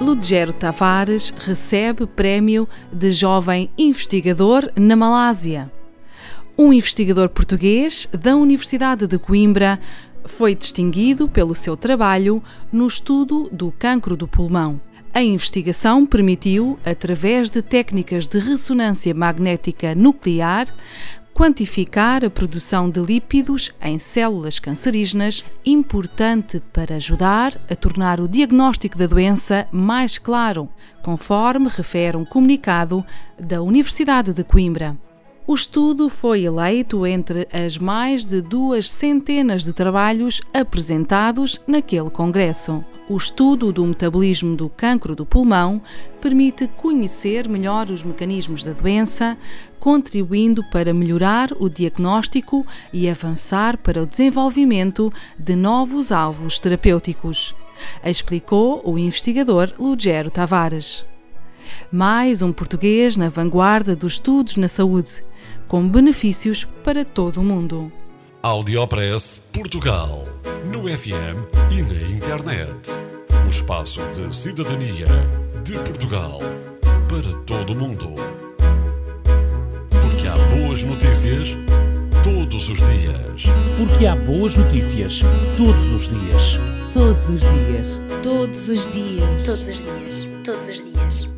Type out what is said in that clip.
Ludgero Tavares recebe prémio de jovem investigador na Malásia. Um investigador português da Universidade de Coimbra foi distinguido pelo seu trabalho no estudo do cancro do pulmão. A investigação permitiu, através de técnicas de ressonância magnética nuclear, quantificar a produção de lípidos em células cancerígenas, importante para ajudar a tornar o diagnóstico da doença mais claro, conforme refere um comunicado da Universidade de Coimbra. O estudo foi eleito entre as mais de duas centenas de trabalhos apresentados naquele congresso. O estudo do metabolismo do cancro do pulmão permite conhecer melhor os mecanismos da doença, contribuindo para melhorar o diagnóstico e avançar para o desenvolvimento de novos alvos terapêuticos, explicou o investigador Lugero Tavares. Mais um português na vanguarda dos estudos na saúde com benefícios para todo o mundo. Audiopress Portugal. No FM e na internet. O espaço de cidadania de Portugal para todo o mundo. Porque há boas notícias todos os dias. Porque há boas notícias todos os dias. Todos os dias. Todos os dias. Todos os dias. Todos os dias.